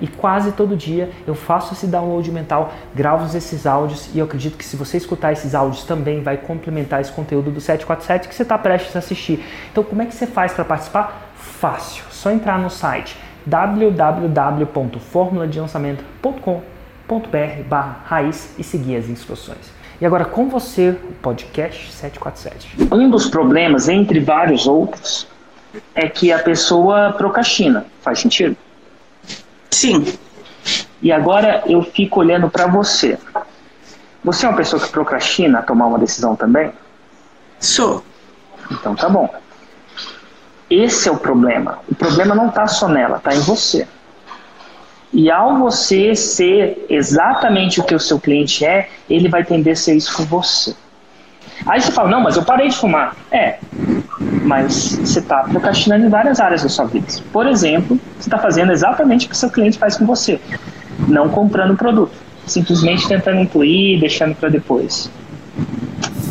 E quase todo dia eu faço esse download mental, gravo esses áudios e eu acredito que se você escutar esses áudios também vai complementar esse conteúdo do 747 que você está prestes a assistir. Então, como é que você faz para participar? Fácil, só entrar no site www.formuladelançamento.com.br raiz e seguir as instruções. E agora com você, o podcast 747. Um dos problemas, entre vários outros, é que a pessoa procrastina. Faz sentido? Sim. E agora eu fico olhando para você. Você é uma pessoa que procrastina a tomar uma decisão também? Sou. Então tá bom. Esse é o problema. O problema não está só nela, está em você. E ao você ser exatamente o que o seu cliente é, ele vai tender a ser isso com você. Aí você fala, não, mas eu parei de fumar. É, mas você está procrastinando em várias áreas da sua vida. Por exemplo, você está fazendo exatamente o que seu cliente faz com você. Não comprando o produto. Simplesmente tentando incluir, deixando para depois.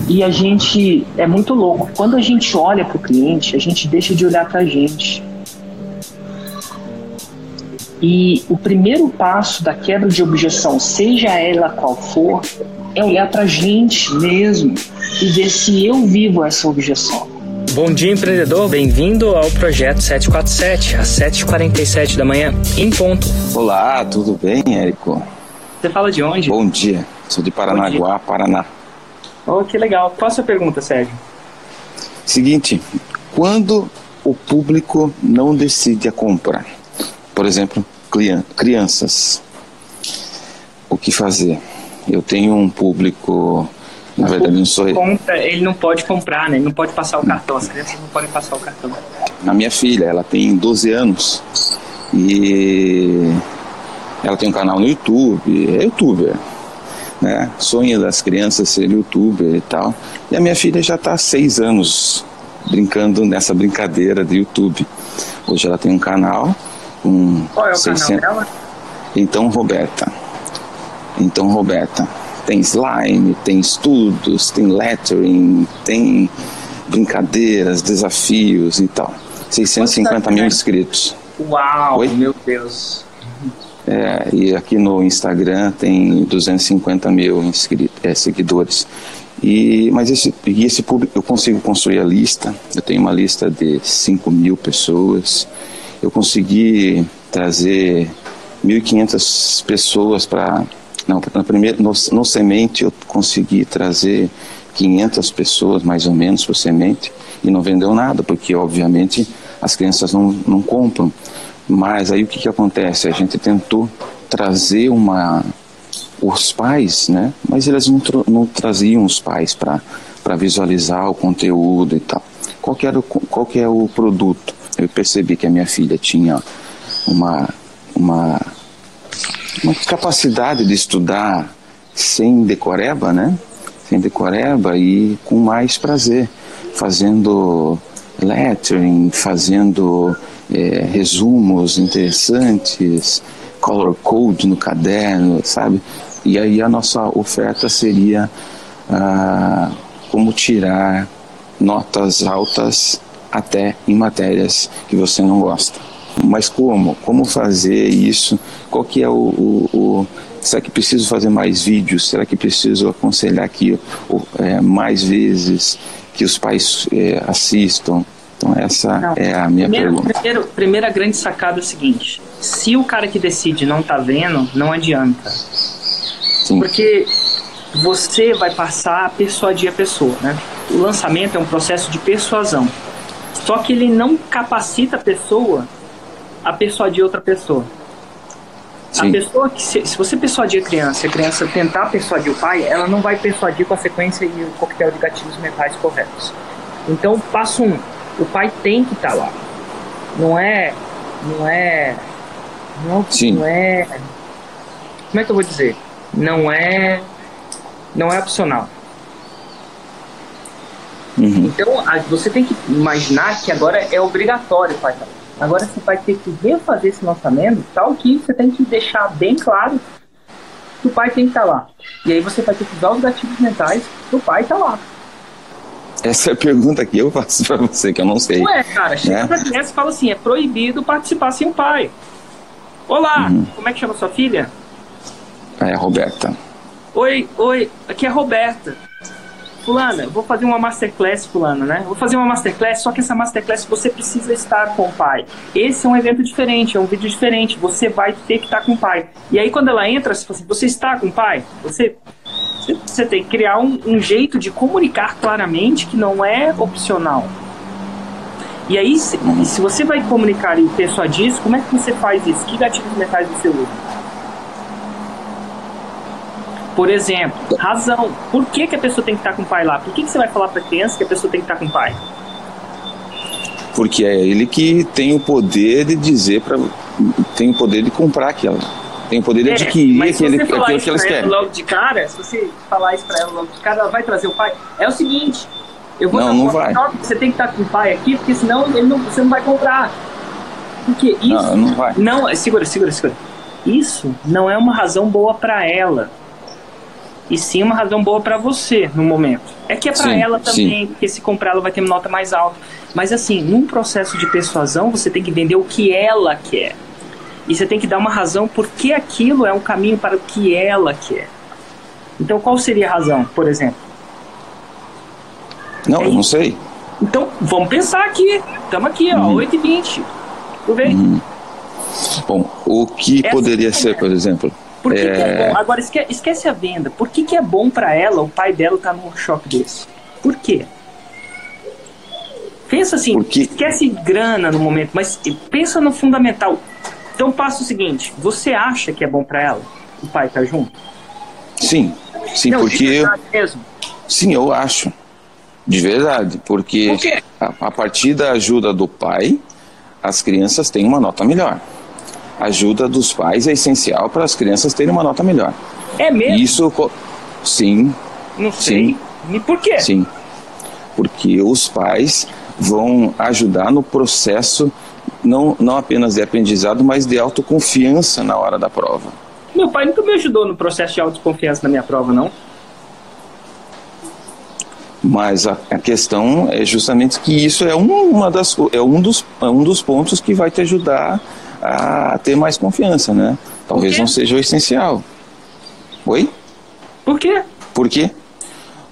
E a gente é muito louco. Quando a gente olha para o cliente, a gente deixa de olhar para a gente. E o primeiro passo da quebra de objeção, seja ela qual for, é olhar para a gente mesmo e ver se eu vivo essa objeção. Bom dia, empreendedor. Bem-vindo ao projeto 747, às 7h47 da manhã, em ponto. Olá, tudo bem, Érico? Você fala de onde? Bom dia. Sou de Paranaguá, Paraná. Oh, que legal. Qual a sua pergunta, Sérgio? Seguinte, quando o público não decide a compra, por exemplo, crianças, o que fazer? Eu tenho um público na verdade, não sou compra, ele não pode comprar, né? Ele não pode passar o cartão. As crianças não podem passar o cartão. A minha filha, ela tem 12 anos e ela tem um canal no YouTube, é youtuber, né? Sonha das crianças ser youtuber e tal. E a minha filha já está há seis anos brincando nessa brincadeira de YouTube. Hoje ela tem um canal com Qual é o 600... canal dela? Então, Roberta. Então, Roberta tem slime, tem estudos, tem lettering, tem brincadeiras, desafios e tal. 650 mil inscritos. Uau, Oi? meu Deus. É, e aqui no Instagram tem 250 mil inscritos, é, seguidores. E, mas esse, e esse público, eu consigo construir a lista, eu tenho uma lista de 5 mil pessoas, eu consegui trazer 1.500 pessoas para não, na primeira, no, no semente eu consegui trazer 500 pessoas mais ou menos por semente e não vendeu nada, porque obviamente as crianças não, não compram. Mas aí o que, que acontece? A gente tentou trazer uma os pais, né? Mas eles não, não traziam os pais para visualizar o conteúdo e tal. Qual que, era o, qual que é o produto? Eu percebi que a minha filha tinha uma, uma uma capacidade de estudar sem decoreba, né? Sem decoreba e com mais prazer, fazendo lettering, fazendo é, resumos interessantes, color code no caderno, sabe? E aí a nossa oferta seria ah, como tirar notas altas até em matérias que você não gosta. Mas como? Como fazer isso? Qual que é o, o, o será que preciso fazer mais vídeos? Será que preciso aconselhar que é, mais vezes que os pais é, assistam? Então essa não. é a minha primeiro, pergunta. Primeiro, primeira grande sacada é o seguinte: se o cara que decide não tá vendo, não adianta. Sim. Porque você vai passar a persuadir a pessoa, né? O lançamento é um processo de persuasão. Só que ele não capacita a pessoa a persuadir outra pessoa. Sim. A pessoa que, se, se, você persuadir a criança, a criança tentar persuadir o pai, ela não vai persuadir com a sequência e o coquetel de gatilhos mentais corretos. Então, passo um, o pai tem que estar tá lá. Não é, não é, não, Sim. não é, como é que eu vou dizer? Não é não é opcional. Uhum. Então, você tem que imaginar que agora é obrigatório o pai estar lá. Agora você vai ter que refazer esse lançamento, tal que você tem que deixar bem claro que o pai tem que estar lá. E aí você vai ter que usar os gatilhos mentais do pai estar lá. Essa é a pergunta que eu faço pra você, que eu não sei. Ué, cara, chega Né? pra criança e fala assim: é proibido participar sem o pai. Olá, como é que chama sua filha? É, Roberta. Oi, oi, aqui é a Roberta. Fulana, vou fazer uma masterclass, Fulana, né? Vou fazer uma masterclass, só que essa masterclass você precisa estar com o pai. Esse é um evento diferente, é um vídeo diferente, você vai ter que estar com o pai. E aí quando ela entra, você fala assim, você está com o pai? Você, você, você tem que criar um, um jeito de comunicar claramente que não é opcional. E aí, se, se você vai comunicar e persuadir isso, como é que você faz isso? Que gatilhos mentais você usa? Por exemplo, razão. Por que, que a pessoa tem que estar com o pai lá? Por que, que você vai falar para a criança que a pessoa tem que estar com o pai? Porque é ele que tem o poder de dizer para tem o poder de comprar aquela. Tem o poder de adquirir É, se aquele, aquilo que pra ela querem. logo de cara, se você falar isso pra ela logo de cara, ela vai trazer o pai. É o seguinte, eu vou Não, não vai. você tem que estar com o pai aqui, porque senão ele não, você não vai comprar. Porque isso Não, não vai. não, segura, segura, segura. Isso não é uma razão boa pra ela. E sim uma razão boa pra você no momento. É que é Sim, ela também, porque se comprar ela vai ter nota mais alta. Mas assim, num processo de persuasão, você tem que entender o que ela quer. E você tem que dar uma razão por que aquilo é um caminho para o que ela quer. Então, qual seria a razão, por exemplo? Não, eu não sei. Então, vamos pensar aqui. Estamos aqui, ó, Uhum. 8h20. Tudo bem? Bom, o que Essa poderia é. ser, por exemplo? Por que, que é É. bom? Agora, esque- esquece a venda. Por que, que é bom para ela o pai dela estar num workshop desse? Por quê? Pensa assim, Porque- esquece grana no momento, mas pensa no fundamental. Então, passa o seguinte: você acha que é bom para ela o pai estar junto? Sim, sim, Não, porque verdade mesmo. sim, eu acho. De verdade, porque Por a, a partir da ajuda do pai, as crianças têm uma nota melhor. A ajuda dos pais é essencial para as crianças terem uma nota melhor. É mesmo? Isso, sim, Não sei. E por quê? Sim. Porque os pais vão ajudar no processo não, não apenas de aprendizado, mas de autoconfiança na hora da prova. Meu pai nunca me ajudou no processo de autoconfiança na minha prova, não. Mas a, a questão é justamente que isso é, um- uma das, é, um dos, é um dos pontos que vai te ajudar a ter mais confiança, né? Talvez não seja o essencial. Oi? Por quê? Por quê?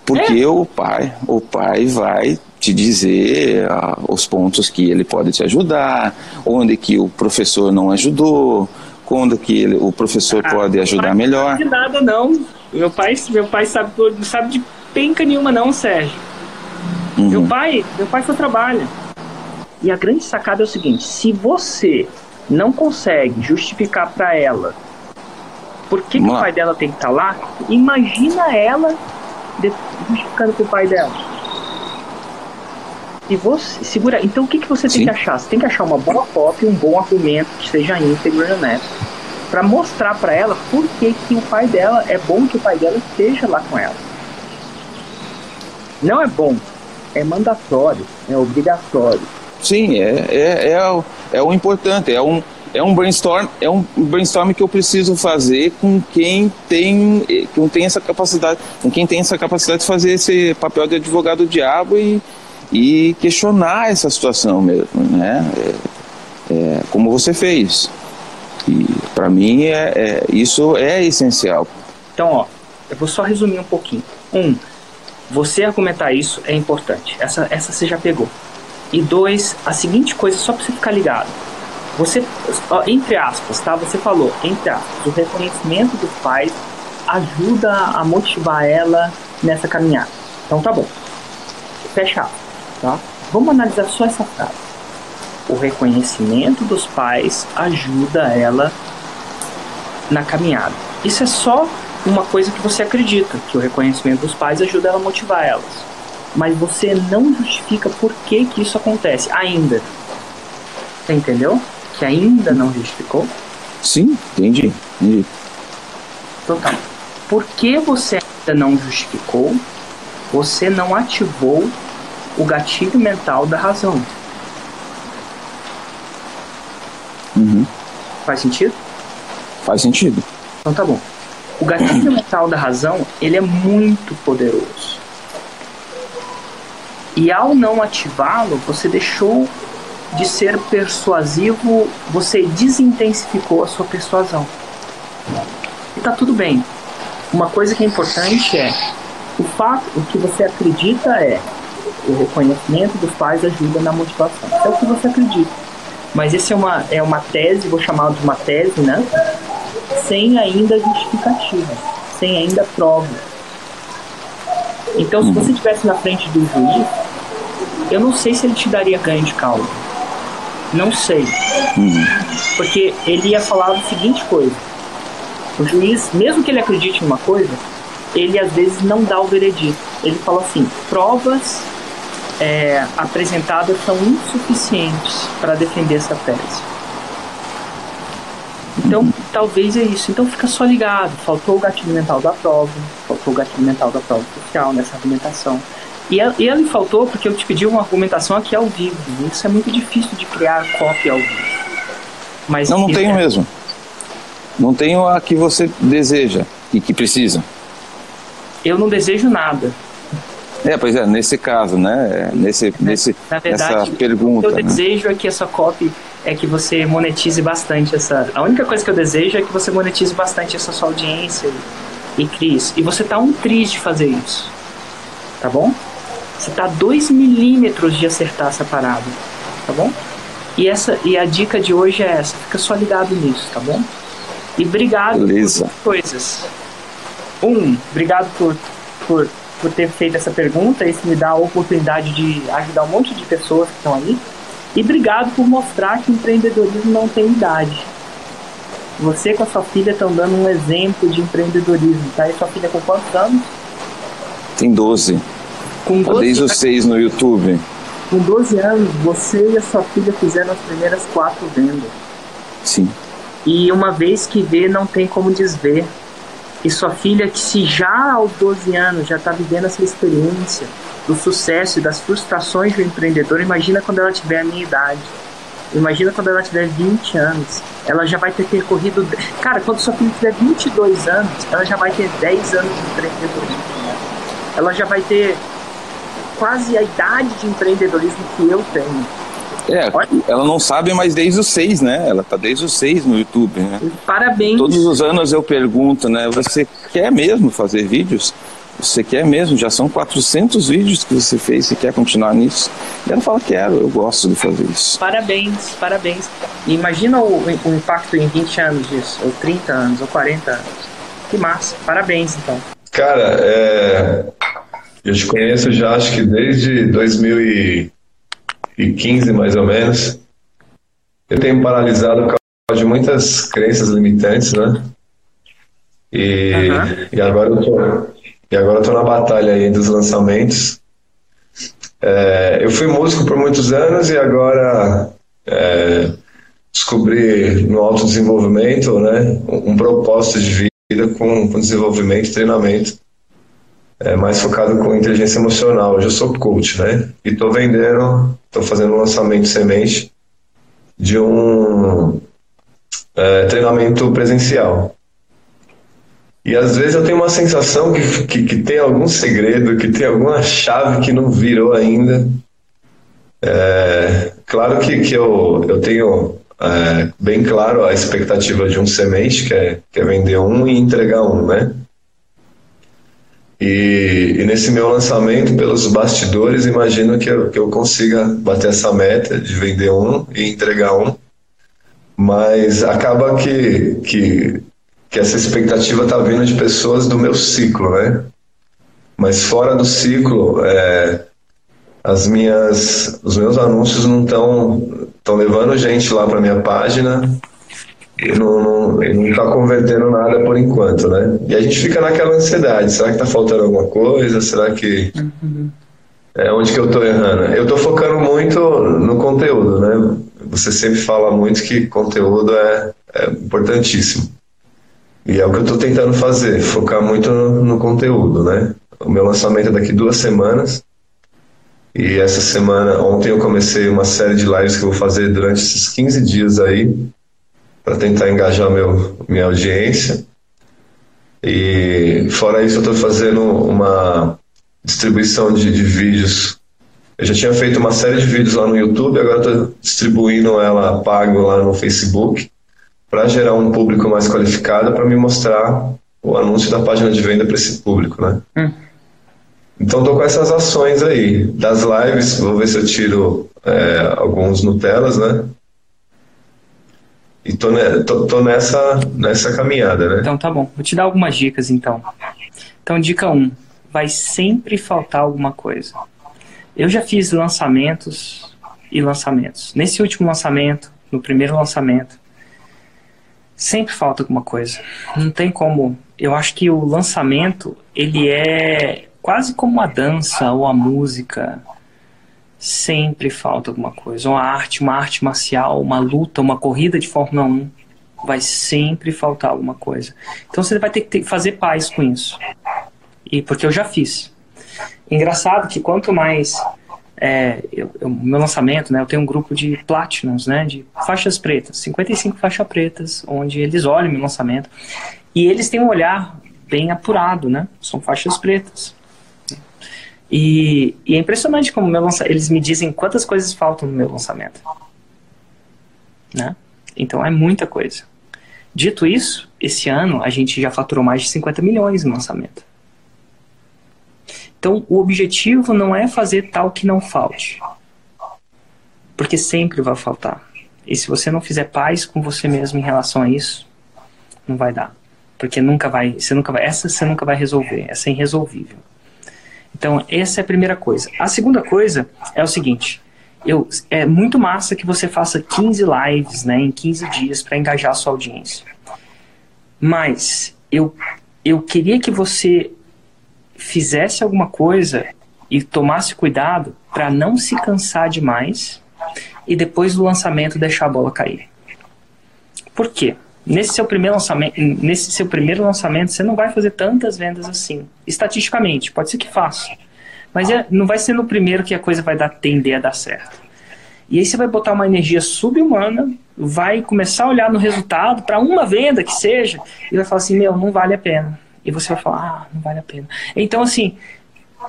Porque É. o pai, o pai vai te dizer ah, os pontos que ele pode te ajudar, onde que o professor não ajudou, quando que ele, o professor pode meu ajudar pai melhor. Não sabe de nada, não. Meu pai, meu pai sabe, não sabe de penca nenhuma, não, Sérgio. Meu Uhum. pai, meu pai só trabalha. E a grande sacada é o seguinte: se você não consegue justificar pra ela por que, que o pai dela tem que estar lá, imagina ela justificando pro pai dela. E você, segura. Então o que, que você tem Sim. que achar? Você tem que achar uma boa cópia, um bom argumento que seja íntegro e honesto. Pra mostrar pra ela por que, que o pai dela é bom que o pai dela esteja lá com ela. Não é bom, é mandatório, é obrigatório. Sim, é, é, é, o, é o importante, é um, é um brainstorm, é um brainstorm que eu preciso fazer com quem tem, com tem essa capacidade, com quem tem essa capacidade de fazer esse papel de advogado diabo e, e questionar essa situação mesmo, né? É, é, como você fez. E para mim é, é- isso é essencial. Então, ó, eu vou só resumir um pouquinho. Um, você argumentar isso é importante. Essa, essa você já pegou. E dois, a seguinte coisa, só pra você ficar ligado. Você, entre aspas, tá? Você falou, entre aspas, o reconhecimento dos pais ajuda a motivar ela nessa caminhada. Então tá bom. Fecha tá? Vamos analisar só essa frase. O reconhecimento dos pais ajuda ela na caminhada. Isso é só uma coisa que você acredita, que o reconhecimento dos pais ajuda ela a motivar elas. Mas você não justifica por que, que isso acontece ainda. Você entendeu? Que ainda não justificou? Sim, entendi. entendi. Então tá. Por que você não justificou, você não ativou o gatilho mental da razão. Uhum. Faz sentido? Faz sentido. Então tá bom. O gatilho mental da razão, ele é muito poderoso. E ao não ativá-lo, você deixou de ser persuasivo, você desintensificou a sua persuasão. E tá tudo bem. Uma coisa que é importante é o fato, o que você acredita é o reconhecimento dos pais ajuda na motivação. É o que você acredita. Mas esse é uma, é uma tese, vou chamar de uma tese, né? Sem ainda justificativa, sem ainda prova. Então, se você estivesse na frente do juiz, eu não sei se ele te daria ganho de causa. Não sei. Porque ele ia falar a seguinte coisa. O juiz, mesmo que ele acredite em uma coisa, ele às vezes não dá o veredito. Ele fala assim: provas é, apresentadas são insuficientes para defender essa tese. Então, talvez é isso. Então, fica só ligado. Faltou o gatilho mental da prova, faltou o gatilho mental da prova social nessa argumentação. E ele faltou porque eu te pedi uma argumentação aqui ao vivo. Isso é muito difícil de criar cópia ao vivo. Mas não, não tenho é... mesmo. Não tenho a que você deseja e que precisa. Eu não desejo nada. É, pois é, nesse caso, né? Nesse, nesse, Na verdade, nessa pergunta. O que eu né? desejo é que essa copy é que você monetize bastante essa. A única coisa que eu desejo é que você monetize bastante essa sua audiência e, e crie isso. E você tá um triz de fazer isso. Tá bom? Você tá a 2 milímetros de acertar essa parada. Tá bom? E, essa, e a dica de hoje é essa. Fica só ligado nisso, tá bom? E obrigado Beleza. por coisas. Um, obrigado por, por, por ter feito essa pergunta. Isso me dá a oportunidade de ajudar um monte de pessoas que estão aí. E obrigado por mostrar que empreendedorismo não tem idade. Você com a sua filha estão dando um exemplo de empreendedorismo, tá? E sua filha com quantos anos? Tem 12. Com Tá desde os 6 no YouTube. Com 12 anos, você e a sua filha fizeram as primeiras quatro vendas. Sim. E uma vez que vê, não tem como desver. E sua filha, que se já aos 12 anos já está vivendo essa experiência do sucesso e das frustrações do empreendedor, imagina quando ela tiver a minha idade. Imagina quando ela tiver 20 anos. Ela já vai ter percorrido. Cara, quando sua filha tiver 22 anos, ela já vai ter 10 anos de empreendedorismo. Ela já vai ter quase a idade de empreendedorismo que eu tenho. É, ela não sabe, mas desde os seis, né? Ela tá desde os seis no YouTube, né? Parabéns. Todos os anos eu pergunto, né? Você quer mesmo fazer vídeos? Você quer mesmo? Já são 400 vídeos que você fez, você quer continuar nisso? E ela fala, quero, eu gosto de fazer isso. Parabéns, parabéns. E imagina o, o impacto em 20 anos disso, ou 30 anos, ou 40 anos. Que massa, parabéns então. Cara, é... eu te conheço já acho que desde 2015, mais ou menos. Eu tenho paralisado por causa de muitas crenças limitantes, né? E, Aham. e agora eu tô, e agora eu tô na batalha aí dos lançamentos. É, eu fui músico por muitos anos e agora é, descobri no autodesenvolvimento né, um, um propósito de vida com, com desenvolvimento e treinamento é, mais focado com inteligência emocional. Hoje eu sou coach, né? E estou vendendo, estou fazendo um lançamento semente de um é, treinamento presencial. E às vezes eu tenho uma sensação que, que, que, tem algum segredo, que tem alguma chave que não virou ainda. É, claro que, que eu, eu tenho é, bem claro a expectativa de um semente, que é, que é vender um e entregar um, né? E, e, nesse meu lançamento, pelos bastidores, imagino que eu, que eu consiga bater essa meta de vender um e entregar um. Mas acaba que, que, que essa expectativa está vindo de pessoas do meu ciclo, né? Mas fora do ciclo, é, as minhas, os meus anúncios não estão levando gente lá para minha página e não está convertendo nada por enquanto, né? E a gente fica naquela ansiedade, será que está faltando alguma coisa? Será que Uhum. é onde que eu estou errando? Eu estou focando muito no conteúdo, né? Você sempre fala muito que conteúdo é, é importantíssimo. E é o que eu estou tentando fazer, focar muito no, no, conteúdo, né? O meu lançamento é daqui duas semanas. E essa semana, ontem eu comecei uma série de lives que eu vou fazer durante esses 15 dias aí, para tentar engajar meu, minha audiência. E fora isso, eu estou fazendo uma distribuição de, de, vídeos. Eu já tinha feito uma série de vídeos lá no YouTube, agora estou distribuindo ela pago lá no Facebook para gerar um público mais qualificado para me mostrar o anúncio da página de venda para esse público, né? Hum. Então estou com essas ações aí. Das lives, vou ver se eu tiro é, alguns Nutellas, né? E tô, tô, tô, nessa, nessa caminhada, né? Então tá bom. Vou te dar algumas dicas então. Então, dica 1. Um, vai sempre faltar alguma coisa. Eu já fiz lançamentos e lançamentos. Nesse último lançamento, no primeiro lançamento, sempre falta alguma coisa. Não tem como. Eu acho que o lançamento ele é quase como a dança ou a música. Sempre falta alguma coisa. Uma arte, uma arte marcial, uma luta, uma corrida de Fórmula 1. Vai sempre faltar alguma coisa. Então você vai ter que fazer paz com isso. E porque eu já fiz. Engraçado que quanto mais é, eu, eu, meu lançamento, né, eu tenho um grupo de platinums, né, de faixas pretas, 55 faixas pretas, onde eles olham meu lançamento e eles têm um olhar bem apurado, né, são faixas pretas. E, e é impressionante como meu lança, eles me dizem quantas coisas faltam no meu lançamento, né? Então é muita coisa. Dito isso, esse ano a gente já faturou mais de 50 milhões no lançamento. Então, o objetivo não é fazer tal que não falte. Porque sempre vai faltar. E se você não fizer paz com você mesmo em relação a isso, não vai dar. Porque nunca vai, você nunca vai, essa você nunca vai resolver, essa é irresolvível. Então, essa é a primeira coisa. A segunda coisa é o seguinte, eu, é muito massa que você faça 15 lives, né, em 15 dias para engajar a sua audiência. Mas eu eu queria que você fizesse alguma coisa e tomasse cuidado para não se cansar demais e depois do lançamento deixar a bola cair. Por quê? Nesse seu primeiro lançamento, nesse seu primeiro lançamento, você não vai fazer tantas vendas assim. Estatisticamente, pode ser que faça. Mas é, não vai ser no primeiro que a coisa vai dar, tender a dar certo. E aí você vai botar uma energia subhumana, vai começar a olhar no resultado para uma venda que seja, e vai falar assim, meu, não vale a pena e você vai falar, ah, não vale a pena. Então, assim,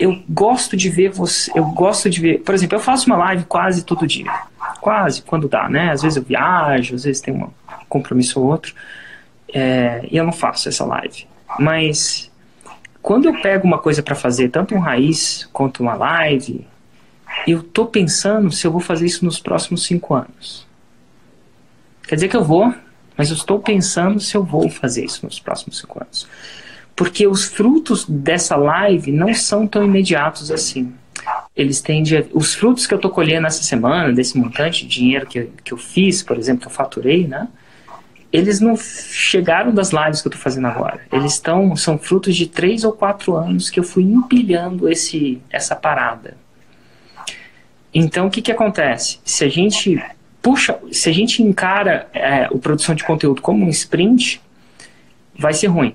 eu gosto de ver você, eu gosto de ver, por exemplo, eu faço uma live quase todo dia, quase, quando dá, né? Às vezes eu viajo, às vezes tem um compromisso ou outro, é, e eu não faço essa live. Mas quando eu pego uma coisa para fazer, tanto um raiz quanto uma live, eu tô pensando se eu vou fazer isso nos próximos cinco anos. Quer dizer que eu vou, mas eu estou pensando se eu vou fazer isso nos próximos cinco anos porque os frutos dessa live não são tão imediatos assim. Eles têm de, os frutos que eu estou colhendo essa semana, desse montante de dinheiro que, que eu fiz, por exemplo, que eu faturei, né? Eles não chegaram das lives que eu estou fazendo agora. Eles estão são frutos de três ou quatro anos que eu fui empilhando esse essa parada. Então, o que que acontece? Se a gente puxa, se a gente encara é, o produção de conteúdo como um sprint, vai ser ruim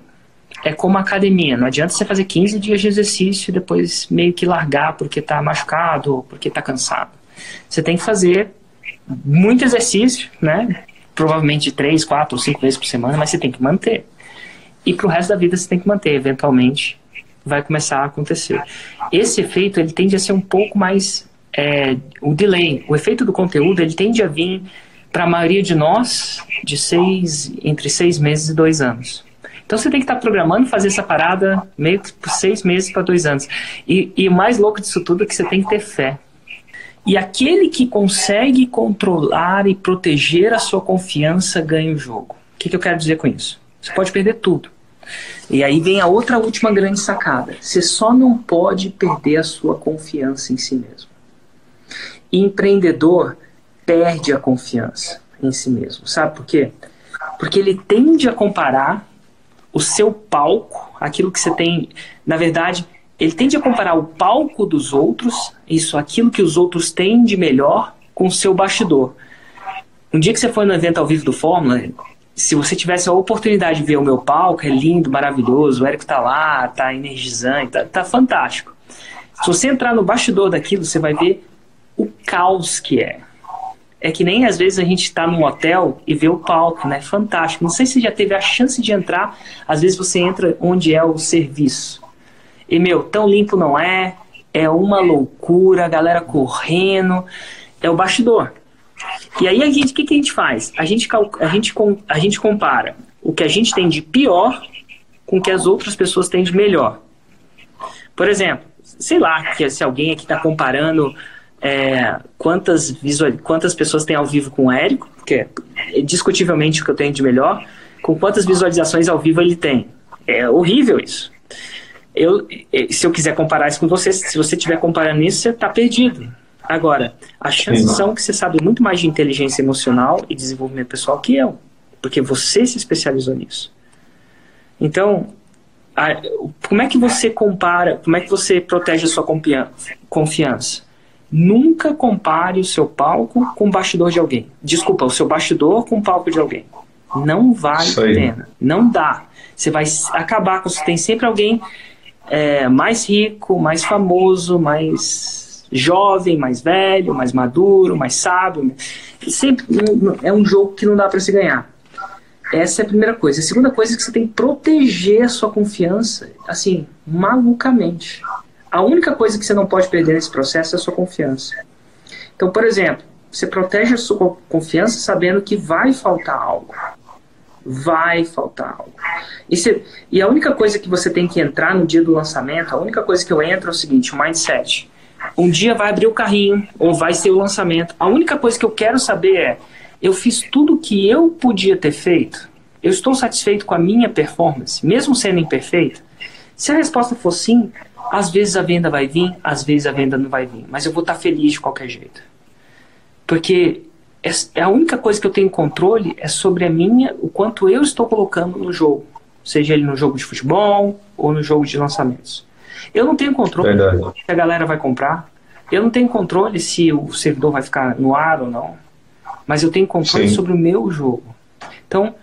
é como academia. Não adianta você fazer 15 dias de exercício e depois meio que largar porque está machucado ou porque está cansado. Você tem que fazer muito exercício, né? Provavelmente 3, 4 ou 5 vezes por semana, mas você tem que manter. E para o resto da vida você tem que manter. Eventualmente vai começar a acontecer. Esse efeito ele tende a ser um pouco mais é, o delay. O efeito do conteúdo ele tende a vir para a maioria de nós de seis, entre seis meses e dois anos. Então você tem que estar programando fazer essa parada meio que por seis meses para dois anos. E, e o mais louco disso tudo é que você tem que ter fé. E aquele que consegue controlar e proteger a sua confiança ganha o jogo. O que, que eu quero dizer com isso? Você pode perder tudo. E aí vem a outra última grande sacada. Você só não pode perder a sua confiança em si mesmo. Empreendedor perde a confiança em si mesmo. Sabe por quê? Porque ele tende a comparar o seu palco, aquilo que você tem, na verdade, ele tende a comparar o palco dos outros, isso, aquilo que os outros têm de melhor, com o seu bastidor. Um dia que você foi no evento ao vivo do Fórmula, se você tivesse a oportunidade de ver o meu palco, é lindo, maravilhoso, o Érico tá lá, tá energizante, tá, tá fantástico. Se você entrar no bastidor daquilo, você vai ver o caos que é. É que nem às vezes a gente está num hotel e vê o palco, né? Fantástico. Não sei se já teve a chance de entrar, às vezes você entra onde é o serviço. E, meu, tão limpo não é, é uma loucura, a galera correndo, é o bastidor. E aí a gente, o que, que a gente faz? A gente, a, gente, a gente compara o que a gente tem de pior com o que as outras pessoas têm de melhor. Por exemplo, sei lá, que se alguém aqui está comparando é, quantas, visual, quantas pessoas tem ao vivo com o Érico, que é discutivelmente o que eu tenho de melhor, com quantas visualizações ao vivo ele tem. É horrível isso. Eu, se eu quiser comparar isso com você, se você estiver comparando isso, você está perdido. Agora, as chances Sim. são que você sabe muito mais de inteligência emocional e desenvolvimento pessoal que eu, porque você se especializou nisso. Então, a, como é que você compara, como é que você protege a sua confiança? Nunca compare o seu palco com o bastidor de alguém. Desculpa, o seu bastidor com o palco de alguém. Não vale a pena. Não dá. Você vai acabar com. Você tem sempre alguém é, mais rico, mais famoso, mais jovem, mais velho, mais maduro, mais sábio. Sempre é um jogo que não dá para se ganhar. Essa é a primeira coisa. A segunda coisa é que você tem que proteger a sua confiança, assim, malucamente. A única coisa que você não pode perder nesse processo é a sua confiança. Então, por exemplo, você protege a sua confiança sabendo que vai faltar algo vai faltar algo. E, e a única coisa que você tem que entrar no dia do lançamento, a única coisa que eu entro é o seguinte, o mindset. Um dia vai abrir o carrinho, ou vai ser o lançamento. A única coisa que eu quero saber é, eu fiz tudo o que eu podia ter feito? Eu estou satisfeito com a minha performance, mesmo sendo imperfeita? Se a resposta for sim, às vezes a venda vai vir, às vezes a venda não vai vir, mas eu vou estar feliz de qualquer jeito. Porque é, é a única coisa que eu tenho controle é sobre a minha, o quanto eu estou colocando no jogo, seja ele no jogo de futebol ou no jogo de lançamentos. Eu não tenho controle Verdade. se a galera vai comprar, eu não tenho controle se o servidor vai ficar no ar ou não, mas eu tenho controle Sim. sobre o meu jogo. Então,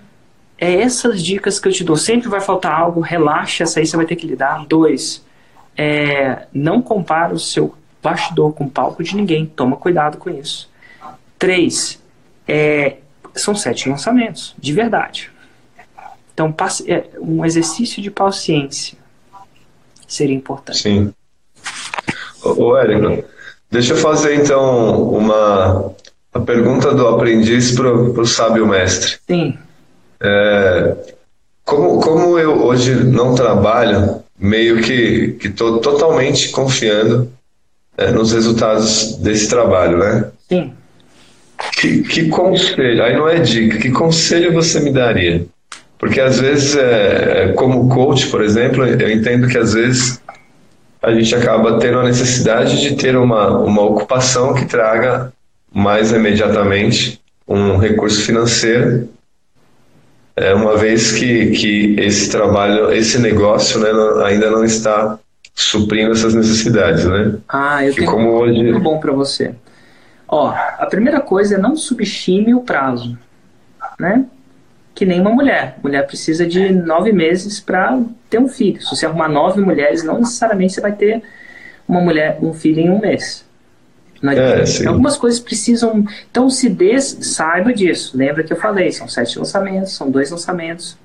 é essas dicas que eu te dou. Sempre vai faltar algo, relaxa, essa aí você vai ter que lidar. Dois, é, não compara o seu bastidor com o palco de ninguém, toma cuidado com isso. Três, é, são sete lançamentos, de verdade. Então, é, um exercício de paciência seria importante. Sim. Ô, Érico, deixa eu fazer então uma a pergunta do aprendiz para o sábio mestre. Sim. É, como, como eu hoje não trabalho, meio que estou totalmente confiando é, nos resultados desse trabalho, né? Sim. Que, que conselho, aí não é dica, que conselho você me daria? Porque às vezes, é, é, como coach, por exemplo, eu entendo que às vezes a gente acaba tendo a necessidade de ter uma, uma ocupação que traga mais imediatamente um recurso financeiro, é, uma vez que, que esse trabalho, esse negócio né, ainda não está suprindo essas necessidades, né? Ah, eu tenho como um hoje... muito bom para você. Ó, a primeira coisa é não subestime o prazo, né? Que nem uma mulher. Mulher precisa de nove meses para ter um filho. Se você arrumar nove mulheres, não necessariamente você vai ter uma mulher, um filho em um mês. É, Algumas coisas precisam. Então, se saiba disso. Lembra que eu falei: são sete lançamentos, são dois lançamentos,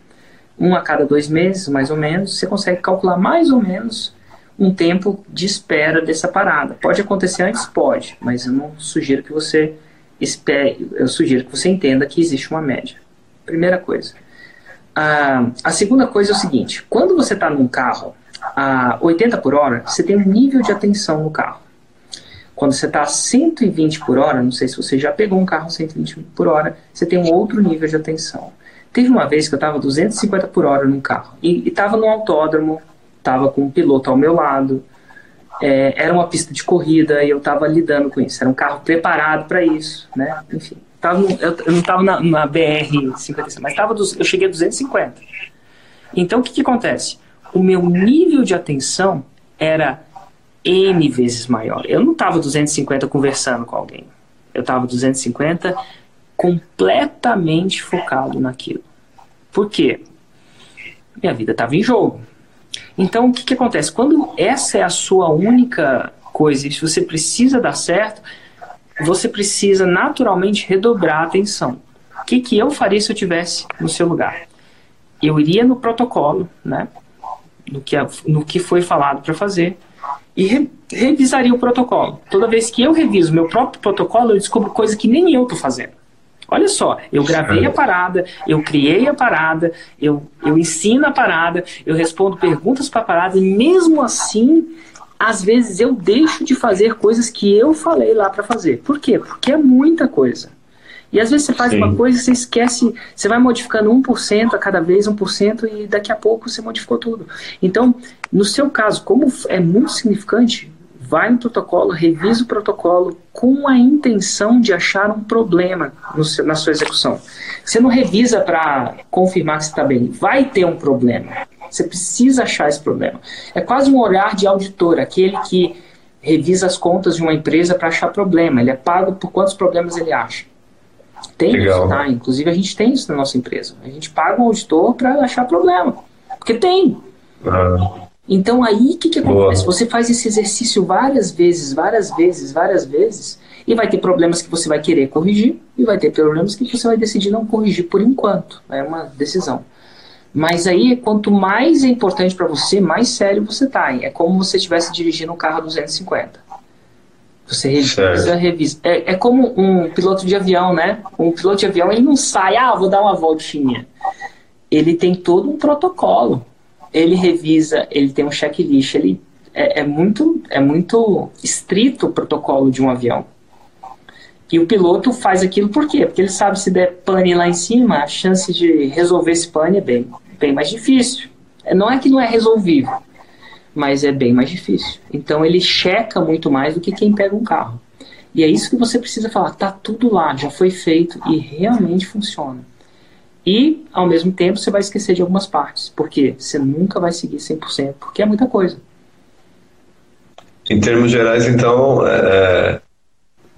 um a cada dois meses, mais ou menos. Você consegue calcular mais ou menos um tempo de espera dessa parada. Pode acontecer antes? Pode, mas eu não sugiro que você espere, eu sugiro que você entenda que existe uma média. Primeira coisa. Ah, a segunda coisa é o seguinte: quando você está num carro a 80 por hora, você tem um nível de atenção no carro. Quando você está a 120 por hora, não sei se você já pegou um carro a 120 por hora, você tem um outro nível de atenção. Teve uma vez que eu estava 250 por hora num carro e estava no autódromo estava com um piloto ao meu lado, é, era uma pista de corrida e eu estava lidando com isso. Era um carro preparado para isso, né? Enfim, tava eu, eu, não estava na, na BR 55, mas tava eu cheguei a 250. Então o que, que acontece? O meu nível de atenção era N vezes maior. Eu não estava 250 conversando com alguém. Eu estava 250 completamente focado naquilo. Por quê? Minha vida estava em jogo. Então, o que, que acontece? Quando essa é a sua única coisa e se você precisa dar certo, você precisa naturalmente redobrar a atenção. O que, que eu faria se eu tivesse no seu lugar? Eu iria no protocolo, né? No que, no que foi falado para fazer e re, revisaria o protocolo. Toda vez que eu reviso meu próprio protocolo, eu descubro coisa que nem eu estou fazendo. Olha só, eu gravei a parada, eu criei a parada, eu, eu ensino a parada, eu respondo perguntas para a parada, e mesmo assim, às vezes eu deixo de fazer coisas que eu falei lá para fazer. Por quê? Porque é muita coisa. E às vezes você faz Sim. uma coisa e você esquece, você vai modificando 1% a cada vez, 1%, e daqui a pouco você modificou tudo. Então, no seu caso, como é muito significante, vai no protocolo, revisa o protocolo com a intenção de achar um problema seu, na sua execução. Você não revisa para confirmar que você está bem, vai ter um problema. Você precisa achar esse problema. É quase um olhar de auditor, aquele que revisa as contas de uma empresa para achar problema. Ele é pago por quantos problemas ele acha. Tem Legal. isso, tá? Inclusive a gente tem isso na nossa empresa. A gente paga um auditor para achar problema. Porque tem. Ah. Então aí o que, que acontece? Boa. Você faz esse exercício várias vezes, várias vezes, várias vezes, e vai ter problemas que você vai querer corrigir, e vai ter problemas que você vai decidir não corrigir por enquanto. É uma decisão. Mas aí, quanto mais é importante para você, mais sério você tá. É como se você estivesse dirigindo um carro a 250. Você revisa, certo. revisa. É, é como um piloto de avião, né? Um piloto de avião, ele não sai, ah, vou dar uma voltinha. Ele tem todo um protocolo ele revisa, ele tem um checklist, ele é, é, muito, é muito estrito o protocolo de um avião. E o piloto faz aquilo por quê? Porque ele sabe se der pane lá em cima, a chance de resolver esse pane é bem, bem mais difícil. Não é que não é resolvível, mas é bem mais difícil. Então ele checa muito mais do que quem pega um carro. E é isso que você precisa falar, tá tudo lá, já foi feito e realmente funciona. E, ao mesmo tempo, você vai esquecer de algumas partes. Porque você nunca vai seguir 100%, porque é muita coisa. Em termos gerais, então, é, é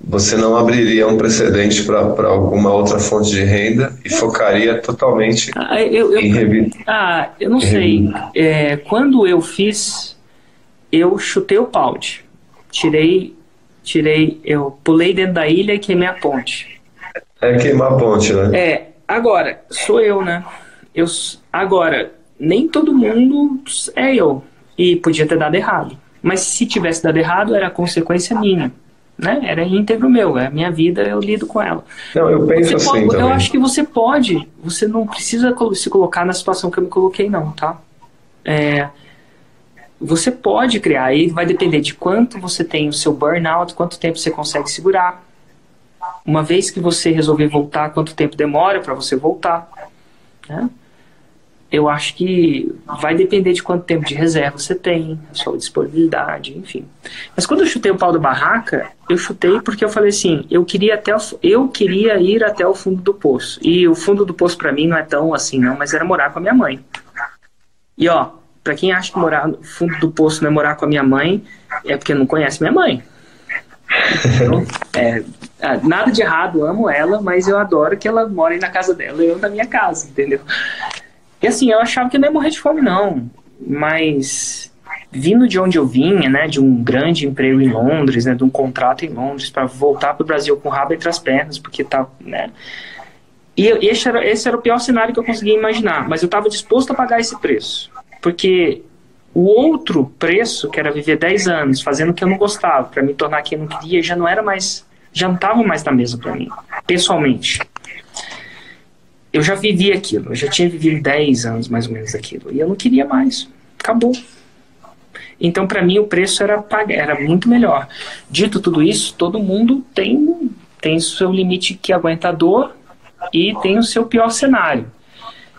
você não abriria um precedente para alguma outra fonte de renda e focaria totalmente ah, eu, eu, em revisar? Ah, eu não sei. É, quando eu fiz, eu chutei o balde. Tirei, tirei, eu pulei dentro da ilha e queimei a ponte. É queimar a ponte, né? É, Agora, sou eu, né? Eu, agora, nem todo mundo é eu. E podia ter dado errado. Mas se tivesse dado errado, era consequência minha. Né? Era íntegro meu, é a minha vida, eu lido com ela. Não, eu penso você assim. Pode, eu acho que você pode, você não precisa se colocar na situação que eu me coloquei, não, tá? É, você pode criar, aí vai depender de quanto você tem o seu burnout, quanto tempo você consegue segurar, uma vez que você resolver voltar, quanto tempo demora para você voltar? Né? Eu acho que vai depender de quanto tempo de reserva você tem, a sua disponibilidade, enfim. Mas quando eu chutei o pau da barraca, eu chutei porque eu falei assim, eu queria até o, eu queria ir até o fundo do poço. E o fundo do poço para mim não é tão assim não, mas era morar com a minha mãe. E ó, para quem acha que morar no fundo do poço não é morar com a minha mãe, é porque não conhece minha mãe. Então, é, ah, nada de errado, amo ela, mas eu adoro que ela mora na casa dela e eu na minha casa, entendeu? E assim, eu achava que eu não ia morrer de fome, não. Mas vindo de onde eu vinha, né, de um grande emprego em Londres, né, de um contrato em Londres, para voltar para o Brasil com o rabo entre as pernas, porque tá, né. E esse era, esse era o pior cenário que eu conseguia imaginar, mas eu estava disposto a pagar esse preço, porque o outro preço, que era viver 10 anos fazendo o que eu não gostava, para me tornar quem eu não queria, já não era mais, já não estava mais na mesa para mim, pessoalmente. Eu já vivi aquilo, eu já tinha vivido 10 anos mais ou menos aquilo, e eu não queria mais. Acabou. Então, para mim, o preço era, era muito melhor. Dito tudo isso, todo mundo tem, tem seu limite que aguenta a dor e tem o seu pior cenário.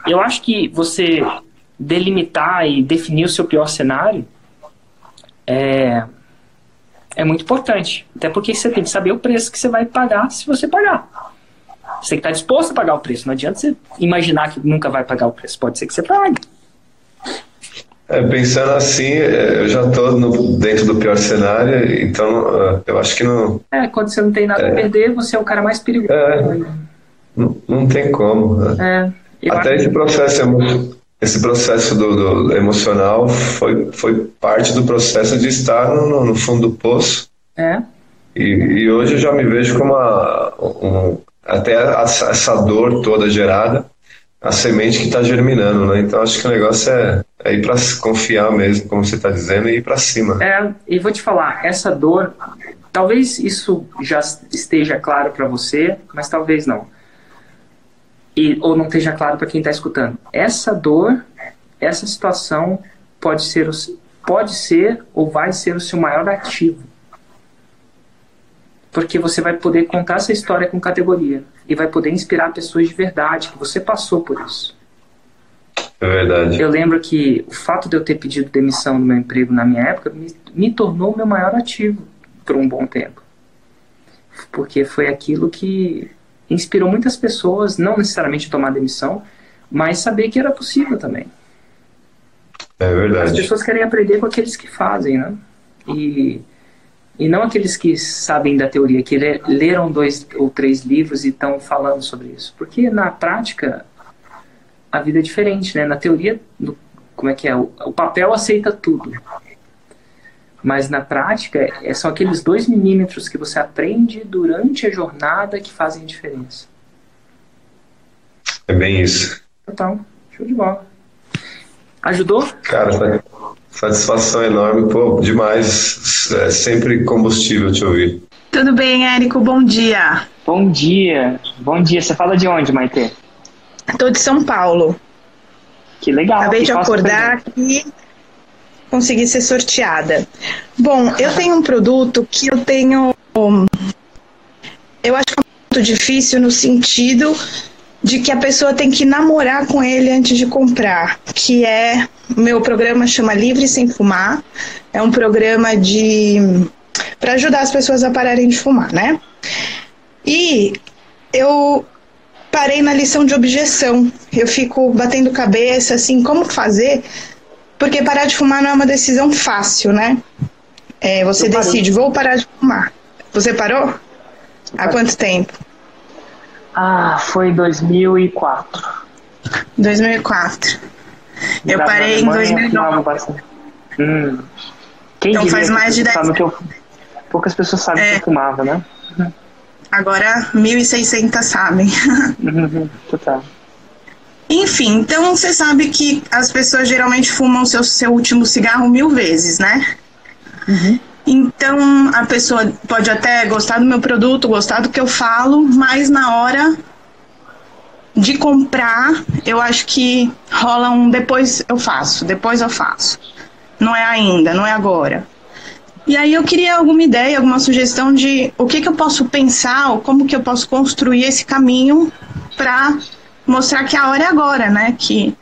Eu acho que você delimitar e definir o seu pior cenário é, é muito importante. Até porque você tem que saber o preço que você vai pagar se você pagar. Você tem que estar disposto a pagar o preço. Não adianta você imaginar que nunca vai pagar o preço. Pode ser que você pague. É, pensando assim, é, eu já estou dentro do pior cenário, então é, eu acho que não. É, quando você não tem nada é, a perder, você é o cara mais perigoso. É, não, não tem como. Né? É. Até esse processo, esse processo do, do, emocional foi, foi parte do processo de estar no, no fundo do poço. É. E, e, hoje eu já me vejo como uma, um, até essa dor toda gerada, a semente que está germinando, né? Então acho que o negócio é, é ir para confiar mesmo, como você está dizendo, e ir para cima. É, e vou te falar, essa dor, talvez isso já esteja claro para você, mas talvez não. E, ou não esteja claro para quem está escutando. Essa dor, essa situação pode ser, pode ser ou vai ser o seu maior ativo porque você vai poder contar essa história com categoria e vai poder inspirar pessoas de verdade que você passou por isso. É verdade. Eu lembro que o fato de eu ter pedido demissão do meu emprego na minha época me, me tornou o meu maior ativo por um bom tempo. Porque foi aquilo que inspirou muitas pessoas, não necessariamente a tomar demissão, mas saber que era possível também. É verdade. As pessoas querem aprender com aqueles que fazem, né? E e não aqueles que sabem da teoria, que leram dois ou três livros e estão falando sobre isso. Porque na prática, a vida é diferente, né? Na teoria, como é que é? O, o papel aceita tudo. Mas na prática, é, são aqueles dois milímetros que você aprende durante a jornada que fazem a diferença. É bem isso. Então, show de bola. Ajudou? Cara, Satisfação enorme, pô, demais. É sempre combustível te ouvir. Tudo bem, Érico? Bom dia. Bom dia. Bom dia. Você fala de onde, Maite? Estou de São Paulo. Que legal. Acabei de acordar e consegui ser sorteada. Bom, eu tenho um produto que eu tenho. Eu acho que é muito difícil no sentido de que a pessoa tem que namorar com ele antes de comprar, que é meu programa chama Livre Sem Fumar. É um programa de para ajudar as pessoas a pararem de fumar, né? E eu parei na lição de objeção. Eu fico batendo cabeça assim, como fazer? Porque parar de fumar não é uma decisão fácil, né? É, você decide, vou parar de fumar. Você parou? Há quanto tempo? Ah, foi 2004. 2004. Eu parei em 2009. Hum. Quem então faz mais de 10 anos. Eu... Poucas pessoas sabem é. que eu fumava, né? Agora 1.600 sabem. Uhum, total. Enfim, então você sabe que as pessoas geralmente fumam seu, seu último cigarro mil vezes, né? Uhum. Então, a pessoa pode até gostar do meu produto, gostar do que eu falo, mas na hora de comprar, eu acho que rola um depois eu faço, depois eu faço. Não é ainda, não é agora. E aí eu queria alguma ideia, alguma sugestão de o que, que eu posso pensar, ou como que eu posso construir esse caminho para mostrar que a hora é agora, né? Que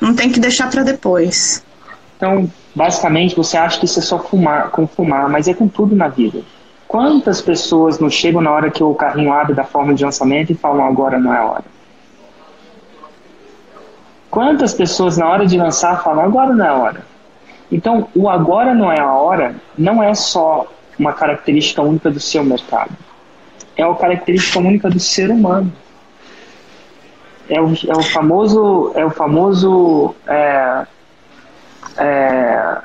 não tem que deixar para depois. Então, Basicamente, você acha que isso é só fumar, com fumar, mas é com tudo na vida. Quantas pessoas não chegam na hora que o carrinho abre da forma de lançamento e falam agora não é hora? Quantas pessoas na hora de lançar falam agora não é hora? Então, o agora não é a hora não é só uma característica única do seu mercado. É uma característica única do ser humano. É o, é o famoso, é o famoso é, é,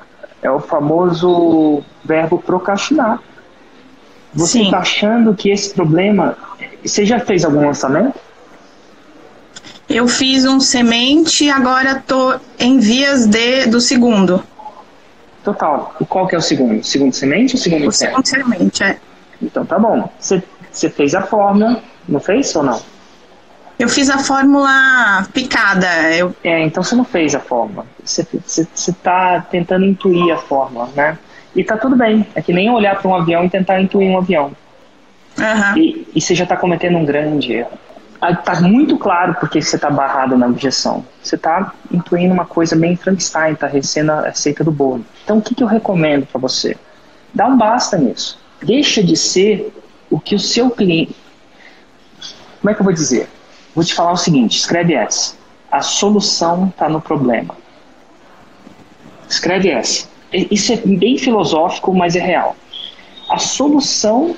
é o famoso verbo procrastinar. Você está achando que esse problema. Você já fez algum lançamento? Eu fiz um semente e agora estou em vias de, do segundo. Total. E qual que é o segundo? Segundo semente ou segundo O segundo semente, é. Então tá bom. Você, fez a fórmula, não fez ou não? Eu fiz a fórmula picada. Eu... É, então você não fez a fórmula. Você está tentando intuir a fórmula, né? E tá tudo bem. É que nem olhar para um avião e tentar intuir um avião. Uhum. E, e você já está cometendo um grande erro. Está muito claro porque você está barrado na objeção. Você está intuindo uma coisa bem Frankenstein, está recebendo a receita do bolo. Então o que, que eu recomendo para você? Dá um basta nisso. Deixa de ser o que o seu cliente. Como é que eu vou dizer? Vou te falar o seguinte: escreve essa. A solução está no problema. Escreve essa. Isso é bem filosófico, mas é real. A solução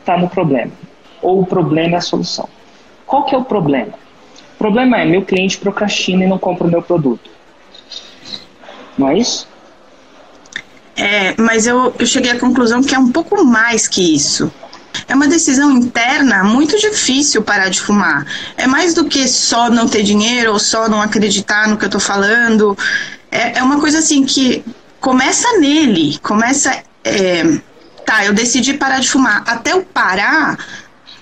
está no problema. Ou o problema é a solução. Qual que é o problema? problema é, meu cliente procrastina e não compra o meu produto. Não é isso? É, mas eu, eu cheguei à conclusão que é um pouco mais que isso. É uma decisão interna muito difícil parar de fumar. É mais do que só não ter dinheiro ou só não acreditar no que eu tô falando. É, é uma coisa assim que começa nele, começa. É, tá, eu decidi parar de fumar. Até eu parar,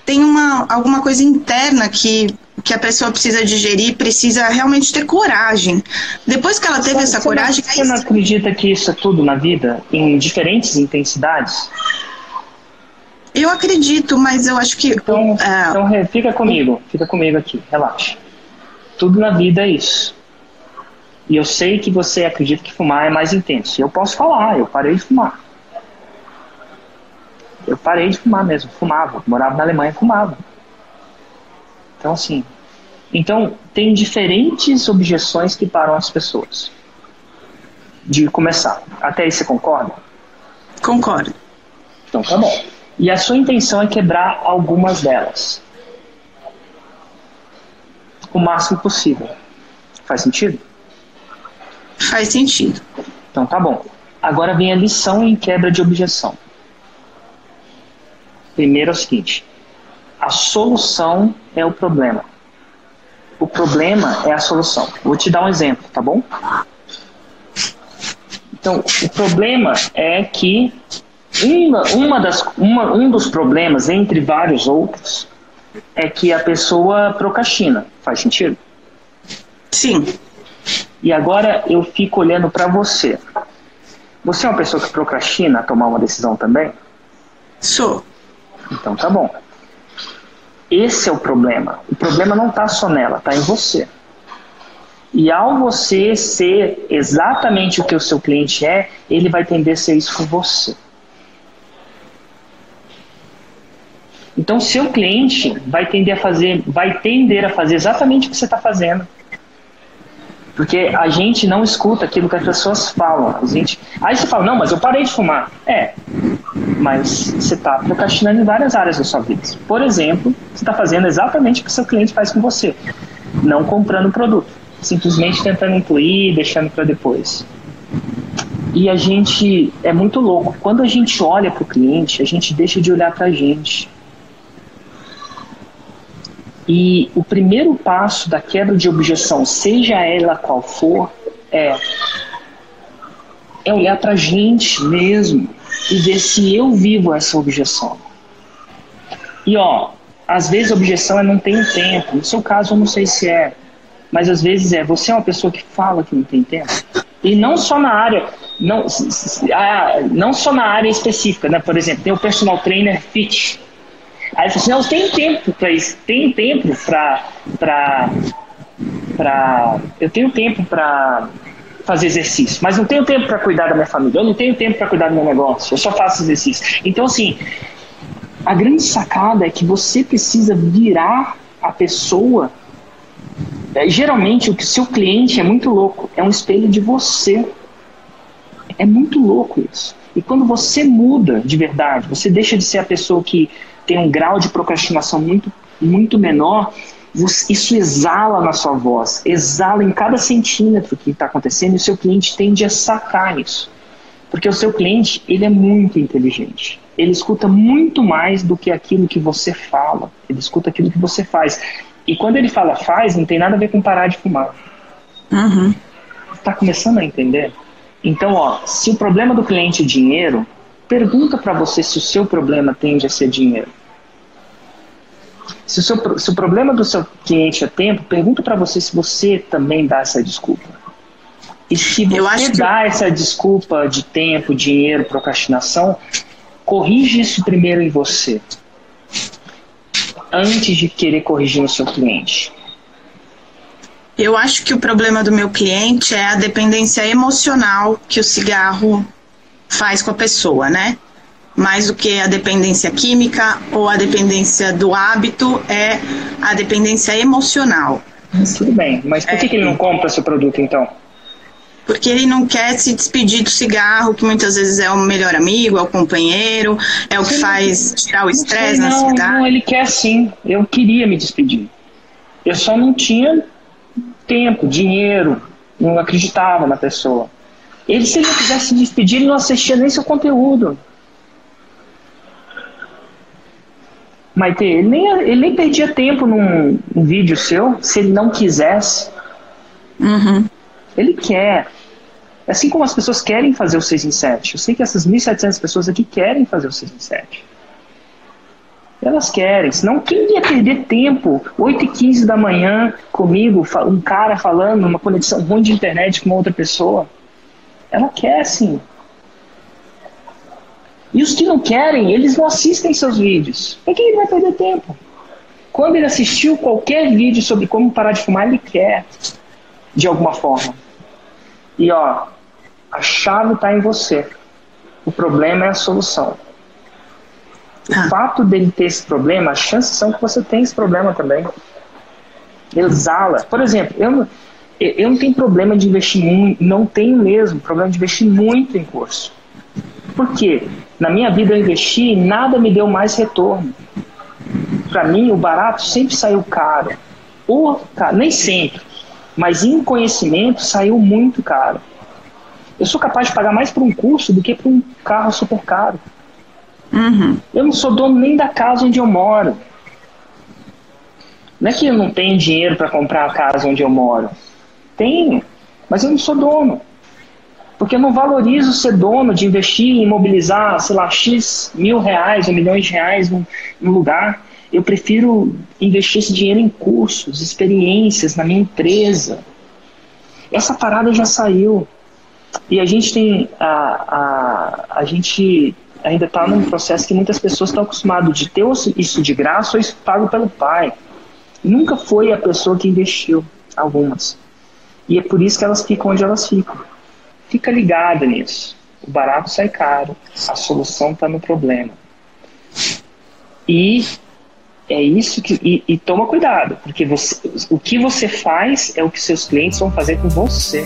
tem uma, alguma coisa interna que que a pessoa precisa digerir, precisa realmente ter coragem. Depois que ela teve você, essa você coragem. Não, você não acredita que isso é tudo na vida, em diferentes intensidades? Eu acredito, mas eu acho que. Então, é... então fica comigo, fica comigo aqui, relaxa. Tudo na vida é isso. E eu sei que você acredita que fumar é mais intenso. E eu posso falar, eu parei de fumar. Eu parei de fumar mesmo, fumava. Morava na Alemanha, fumava. Então, assim. Então, tem diferentes objeções que param as pessoas de começar. Até aí você concorda? Concordo. Então, tá bom. E a sua intenção é quebrar algumas delas. O máximo possível. Faz sentido? Faz sentido. Então, tá bom. Agora vem a lição em quebra de objeção. Primeiro é o seguinte: a solução é o problema. O problema é a solução. Vou te dar um exemplo, tá bom? Então, o problema é que uma, uma das, uma, um dos problemas, entre vários outros, é que a pessoa procrastina. Faz sentido? Sim. E agora eu fico olhando para você. Você é uma pessoa que procrastina a tomar uma decisão também? Sou. Então tá bom. Esse é o problema. O problema não está só nela, está em você. E ao você ser exatamente o que o seu cliente é, ele vai tender a ser isso com você. Então, seu cliente vai tender a fazer, vai tender a fazer exatamente o que você está fazendo. Porque a gente não escuta aquilo que as pessoas falam. A gente, aí você fala, não, mas eu parei de fumar. É, mas você está procrastinando em várias áreas da sua vida. Por exemplo, você está fazendo exatamente o que seu cliente faz com você. Não comprando o produto. Simplesmente tentando incluir, deixando para depois. E a gente é muito louco. Quando a gente olha para o cliente, a gente deixa de olhar para a gente. E o primeiro passo da quebra de objeção, seja ela qual for, é, é olhar para a gente mesmo e ver se eu vivo essa objeção. E ó, às vezes a objeção é não tenho tempo. No seu caso, eu não sei se é, mas às vezes é você é uma pessoa que fala que não tem tempo. E não só na área, não, não só na área específica, né? Por exemplo, tem o personal trainer fit Aí ele falou assim, não, tem tempo para isso, tem tempo para para eu tenho tempo para fazer exercício, mas não tenho tempo para cuidar da minha família, eu não tenho tempo para cuidar do meu negócio, eu só faço exercício. Então assim, a grande sacada é que você precisa virar a pessoa. É, geralmente o que seu cliente é muito louco, é um espelho de você. É muito louco isso. E quando você muda de verdade, você deixa de ser a pessoa que tem um grau de procrastinação muito, muito menor, isso exala na sua voz, exala em cada centímetro que está acontecendo e o seu cliente tende a sacar isso. Porque o seu cliente, ele é muito inteligente. Ele escuta muito mais do que aquilo que você fala. Ele escuta aquilo que você faz. E quando ele fala faz, não tem nada a ver com parar de fumar. Uhum. Está começando a entender? Então, ó, se o problema do cliente é dinheiro, pergunta para você se o seu problema tende a ser dinheiro. Se o, seu, se o problema do seu cliente é tempo, pergunta para você se você também dá essa desculpa. E se você dá que... essa desculpa de tempo, dinheiro, procrastinação, corrige isso primeiro em você. Antes de querer corrigir no seu cliente. Eu acho que o problema do meu cliente é a dependência emocional que o cigarro faz com a pessoa, né? Mais do que a dependência química ou a dependência do hábito, é a dependência emocional. Tudo bem, mas por que, é, que ele não compra seu produto então? Porque ele não quer se despedir do cigarro, que muitas vezes é o melhor amigo, é o companheiro, é o que faz tirar o estresse na cidade. Não, ele quer sim. Eu queria me despedir. Eu só não tinha tempo, dinheiro, não acreditava na pessoa. Ele, se ele não quisesse se despedir, ele não assistia nem seu conteúdo. Maite, ele nem, ele nem perdia tempo num, num vídeo seu se ele não quisesse. Uhum. Ele quer. Assim como as pessoas querem fazer o 6 em 7. Eu sei que essas 1.700 pessoas aqui querem fazer o 6 em 7. Elas querem. Senão, quem ia perder tempo 8 e 15 da manhã comigo, um cara falando, uma conexão ruim de internet com uma outra pessoa? Ela quer, sim. E os que não querem, eles não assistem seus vídeos. Por que ele vai perder tempo? Quando ele assistiu qualquer vídeo sobre como parar de fumar, ele quer, de alguma forma. E ó, a chave está em você. O problema é a solução. O ah. fato dele ter esse problema, as chances são que você tem esse problema também. Exala. Por exemplo, eu, eu não tenho problema de investir muito, não tenho mesmo problema de investir muito em curso. Por quê? Na minha vida eu investi e nada me deu mais retorno. Para mim, o barato sempre saiu caro. Ou, nem sempre, mas em conhecimento saiu muito caro. Eu sou capaz de pagar mais por um curso do que por um carro super caro. Uhum. Eu não sou dono nem da casa onde eu moro. Não é que eu não tenho dinheiro para comprar a casa onde eu moro. Tenho, mas eu não sou dono. Porque eu não valorizo ser dono de investir e imobilizar, sei lá, X mil reais ou milhões de reais num, num lugar. Eu prefiro investir esse dinheiro em cursos, experiências na minha empresa. Essa parada já saiu. E a gente tem. A, a, a gente ainda está num processo que muitas pessoas estão acostumadas de ter isso de graça ou isso pago pelo pai. Nunca foi a pessoa que investiu, algumas. E é por isso que elas ficam onde elas ficam. Fica ligado nisso. O barato sai caro, a solução está no problema. E é isso que. E, e, toma cuidado, porque você, o que você faz é o que seus clientes vão fazer com você.